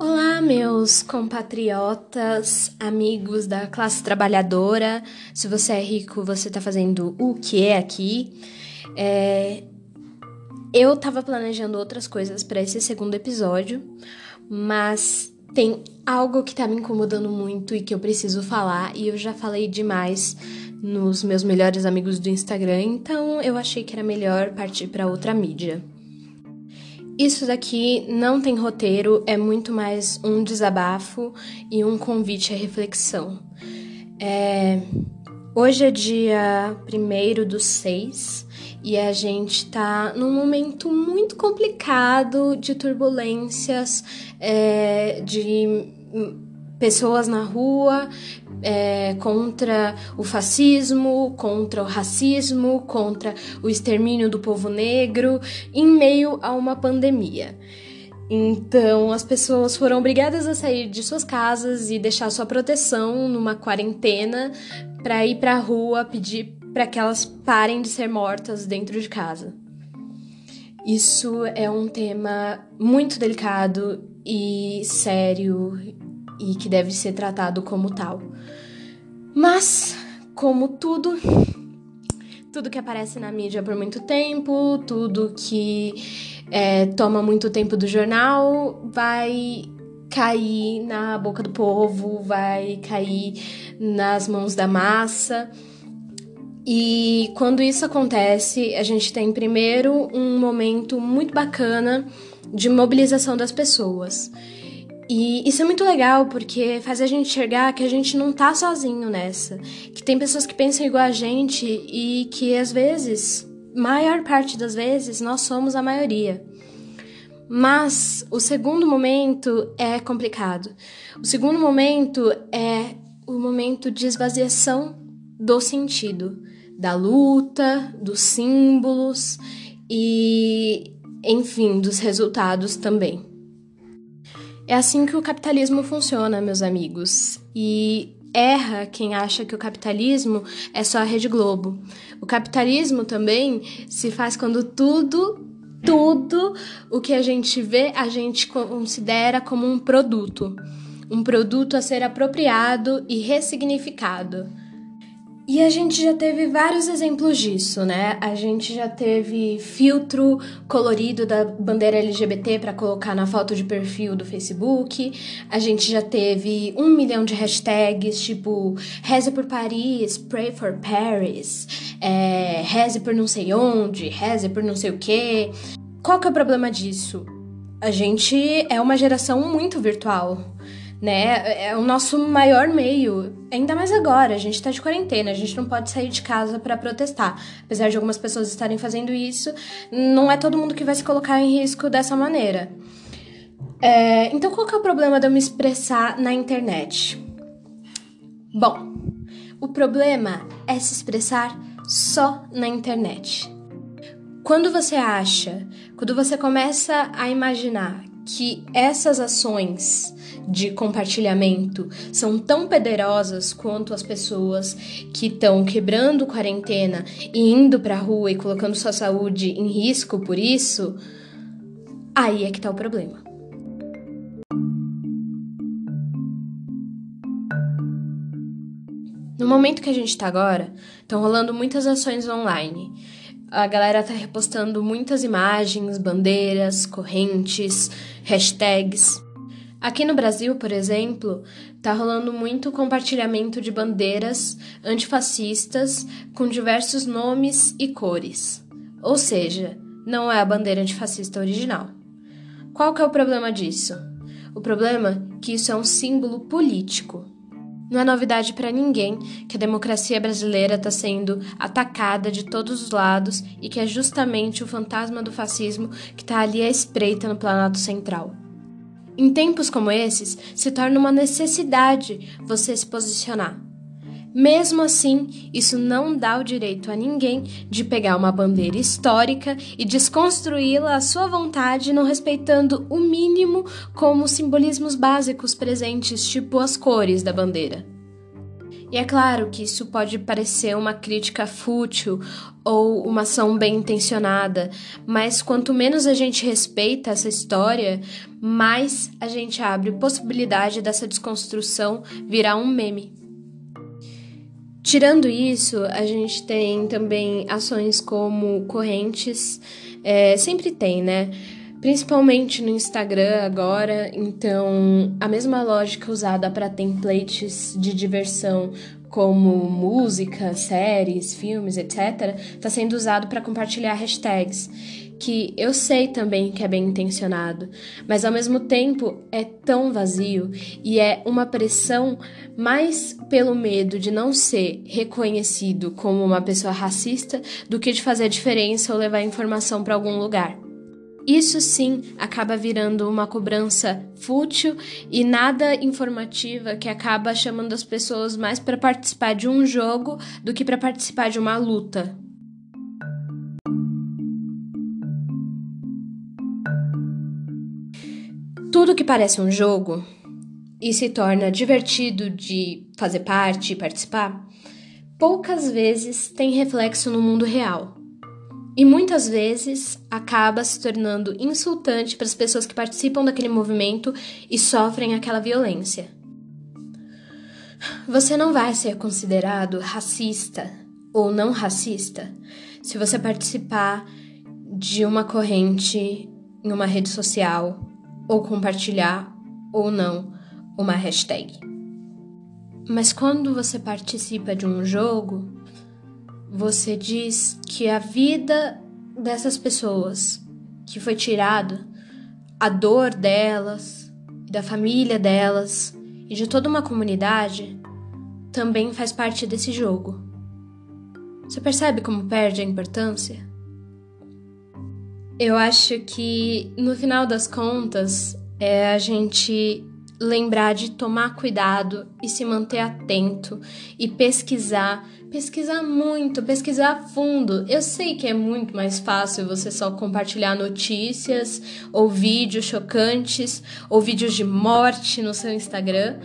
Olá, meus compatriotas, amigos da classe trabalhadora. Se você é rico, você está fazendo o que é aqui. É... Eu estava planejando outras coisas para esse segundo episódio, mas tem algo que está me incomodando muito e que eu preciso falar, e eu já falei demais nos meus melhores amigos do Instagram, então eu achei que era melhor partir para outra mídia. Isso daqui não tem roteiro, é muito mais um desabafo e um convite à reflexão. É... Hoje é dia 1 do 6 e a gente tá num momento muito complicado de turbulências, é, de pessoas na rua é, contra o fascismo, contra o racismo, contra o extermínio do povo negro, em meio a uma pandemia. Então, as pessoas foram obrigadas a sair de suas casas e deixar sua proteção numa quarentena para ir para a rua pedir para que elas parem de ser mortas dentro de casa. Isso é um tema muito delicado e sério e que deve ser tratado como tal. Mas, como tudo, tudo que aparece na mídia por muito tempo, tudo que é, toma muito tempo do jornal, vai cair na boca do povo, vai cair nas mãos da massa. E quando isso acontece, a gente tem primeiro um momento muito bacana de mobilização das pessoas. E isso é muito legal porque faz a gente enxergar que a gente não tá sozinho nessa. Que tem pessoas que pensam igual a gente e que às vezes, maior parte das vezes, nós somos a maioria. Mas o segundo momento é complicado. O segundo momento é o momento de esvaziação do sentido, da luta, dos símbolos e, enfim, dos resultados também. É assim que o capitalismo funciona, meus amigos. E erra quem acha que o capitalismo é só a Rede Globo. O capitalismo também se faz quando tudo, tudo o que a gente vê, a gente considera como um produto. Um produto a ser apropriado e ressignificado. E a gente já teve vários exemplos disso, né? A gente já teve filtro colorido da bandeira LGBT para colocar na foto de perfil do Facebook. A gente já teve um milhão de hashtags, tipo reze por Paris, pray for Paris, é, reze por não sei onde, reze por não sei o quê. Qual que é o problema disso? A gente é uma geração muito virtual né? É o nosso maior meio, ainda mais agora, a gente tá de quarentena, a gente não pode sair de casa para protestar. Apesar de algumas pessoas estarem fazendo isso, não é todo mundo que vai se colocar em risco dessa maneira. É, então, qual que é o problema de eu me expressar na internet? Bom, o problema é se expressar só na internet. Quando você acha, quando você começa a imaginar que essas ações de compartilhamento são tão poderosas quanto as pessoas que estão quebrando quarentena e indo para a rua e colocando sua saúde em risco por isso, aí é que tá o problema. No momento que a gente está agora, estão rolando muitas ações online. A galera tá repostando muitas imagens, bandeiras, correntes, hashtags. Aqui no Brasil, por exemplo, tá rolando muito compartilhamento de bandeiras antifascistas com diversos nomes e cores. Ou seja, não é a bandeira antifascista original. Qual que é o problema disso? O problema é que isso é um símbolo político. Não é novidade para ninguém que a democracia brasileira está sendo atacada de todos os lados e que é justamente o fantasma do fascismo que está ali à espreita no Planalto Central. Em tempos como esses, se torna uma necessidade você se posicionar. Mesmo assim, isso não dá o direito a ninguém de pegar uma bandeira histórica e desconstruí-la à sua vontade, não respeitando o mínimo como simbolismos básicos presentes, tipo as cores da bandeira. E é claro que isso pode parecer uma crítica fútil ou uma ação bem intencionada, mas quanto menos a gente respeita essa história, mais a gente abre possibilidade dessa desconstrução virar um meme. Tirando isso, a gente tem também ações como correntes, é, sempre tem, né? Principalmente no Instagram agora, então a mesma lógica usada para templates de diversão como música, séries, filmes, etc., está sendo usado para compartilhar hashtags, que eu sei também que é bem intencionado, mas ao mesmo tempo é tão vazio e é uma pressão mais pelo medo de não ser reconhecido como uma pessoa racista do que de fazer diferença ou levar informação para algum lugar. Isso sim acaba virando uma cobrança fútil e nada informativa que acaba chamando as pessoas mais para participar de um jogo do que para participar de uma luta. Tudo que parece um jogo e se torna divertido de fazer parte e participar, poucas vezes tem reflexo no mundo real e muitas vezes acaba se tornando insultante para as pessoas que participam daquele movimento e sofrem aquela violência. Você não vai ser considerado racista ou não racista se você participar de uma corrente em uma rede social ou compartilhar ou não uma hashtag. Mas quando você participa de um jogo, você diz que a vida dessas pessoas que foi tirada, a dor delas, da família delas e de toda uma comunidade também faz parte desse jogo. Você percebe como perde a importância? Eu acho que no final das contas é a gente lembrar de tomar cuidado e se manter atento e pesquisar, pesquisar muito, pesquisar a fundo. Eu sei que é muito mais fácil você só compartilhar notícias ou vídeos chocantes ou vídeos de morte no seu Instagram,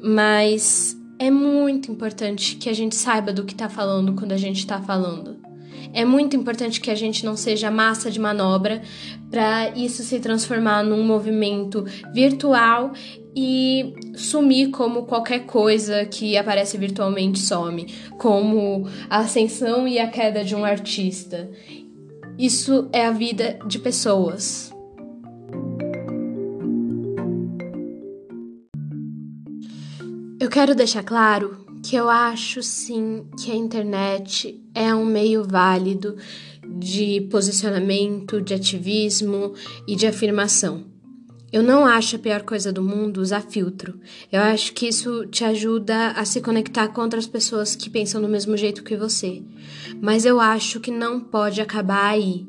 mas é muito importante que a gente saiba do que está falando quando a gente está falando. É muito importante que a gente não seja massa de manobra para isso se transformar num movimento virtual e sumir como qualquer coisa que aparece virtualmente some, como a ascensão e a queda de um artista. Isso é a vida de pessoas. Eu quero deixar claro que eu acho sim que a internet é um meio válido de posicionamento, de ativismo e de afirmação. Eu não acho a pior coisa do mundo usar filtro. Eu acho que isso te ajuda a se conectar com outras pessoas que pensam do mesmo jeito que você. Mas eu acho que não pode acabar aí.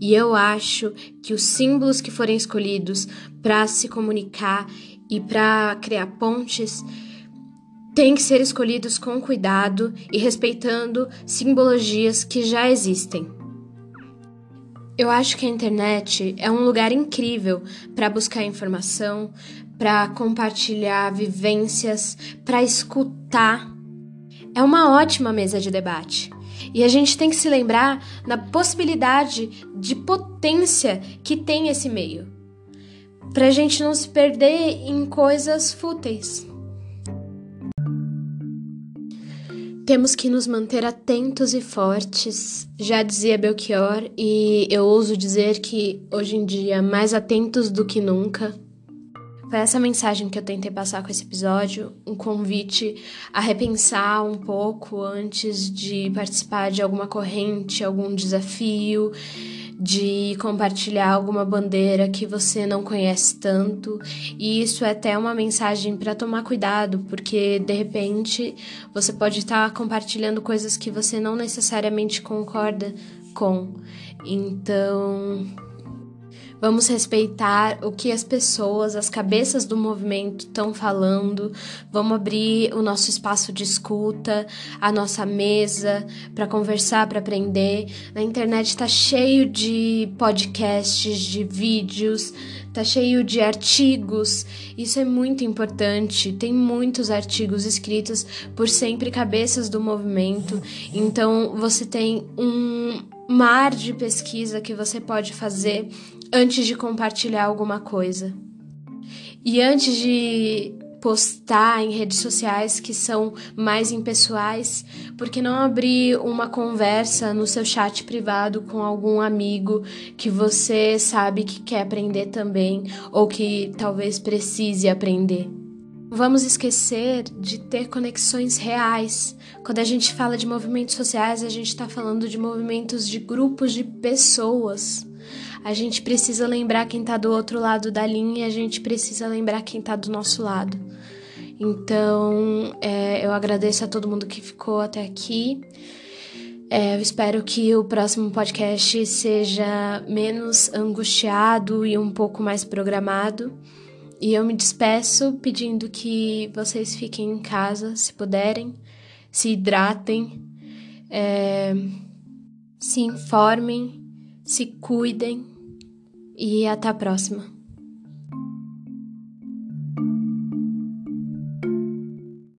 E eu acho que os símbolos que forem escolhidos para se comunicar e para criar pontes têm que ser escolhidos com cuidado e respeitando simbologias que já existem. Eu acho que a internet é um lugar incrível para buscar informação, para compartilhar vivências, para escutar. É uma ótima mesa de debate. E a gente tem que se lembrar da possibilidade de potência que tem esse meio, para a gente não se perder em coisas fúteis. Temos que nos manter atentos e fortes, já dizia Belchior, e eu ouso dizer que hoje em dia mais atentos do que nunca. Foi essa mensagem que eu tentei passar com esse episódio, um convite a repensar um pouco antes de participar de alguma corrente, algum desafio, de compartilhar alguma bandeira que você não conhece tanto. E isso é até uma mensagem para tomar cuidado, porque de repente você pode estar tá compartilhando coisas que você não necessariamente concorda com. Então, Vamos respeitar o que as pessoas, as cabeças do movimento estão falando. Vamos abrir o nosso espaço de escuta, a nossa mesa para conversar, para aprender. Na internet está cheio de podcasts, de vídeos, tá cheio de artigos. Isso é muito importante. Tem muitos artigos escritos por sempre cabeças do movimento. Então você tem um mar de pesquisa que você pode fazer antes de compartilhar alguma coisa. E antes de postar em redes sociais que são mais impessoais, por que não abrir uma conversa no seu chat privado com algum amigo que você sabe que quer aprender também ou que talvez precise aprender? Vamos esquecer de ter conexões reais. Quando a gente fala de movimentos sociais, a gente está falando de movimentos de grupos de pessoas a gente precisa lembrar quem está do outro lado da linha e a gente precisa lembrar quem está do nosso lado. Então, é, eu agradeço a todo mundo que ficou até aqui. É, eu espero que o próximo podcast seja menos angustiado e um pouco mais programado. E eu me despeço pedindo que vocês fiquem em casa, se puderem, se hidratem, é, se informem, se cuidem e até a próxima.